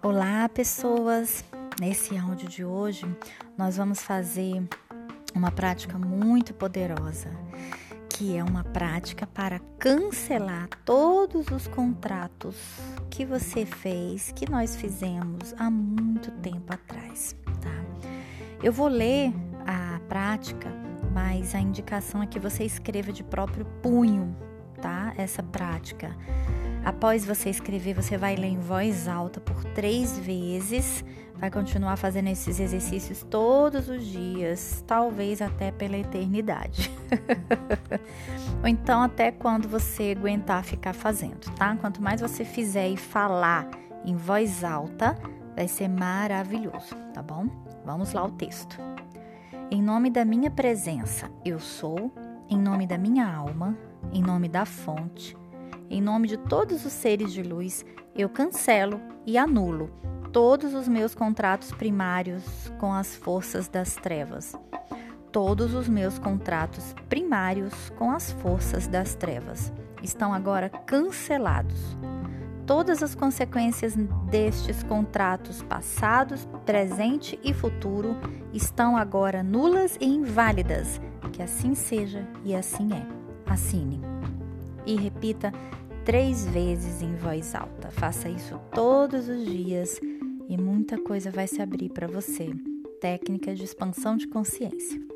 Olá, pessoas! Nesse áudio de hoje, nós vamos fazer uma prática muito poderosa, que é uma prática para cancelar todos os contratos que você fez, que nós fizemos há muito tempo atrás, tá? Eu vou ler a prática, mas a indicação é que você escreva de próprio punho, tá? Essa prática Após você escrever, você vai ler em voz alta por três vezes. Vai continuar fazendo esses exercícios todos os dias, talvez até pela eternidade. Ou então até quando você aguentar ficar fazendo, tá? Quanto mais você fizer e falar em voz alta, vai ser maravilhoso, tá bom? Vamos lá o texto. Em nome da minha presença, eu sou, em nome da minha alma, em nome da fonte, em nome de todos os seres de luz, eu cancelo e anulo todos os meus contratos primários com as forças das trevas. Todos os meus contratos primários com as forças das trevas estão agora cancelados. Todas as consequências destes contratos passados, presente e futuro estão agora nulas e inválidas. Que assim seja e assim é. Assine. E repita três vezes em voz alta. Faça isso todos os dias e muita coisa vai se abrir para você. Técnica de expansão de consciência.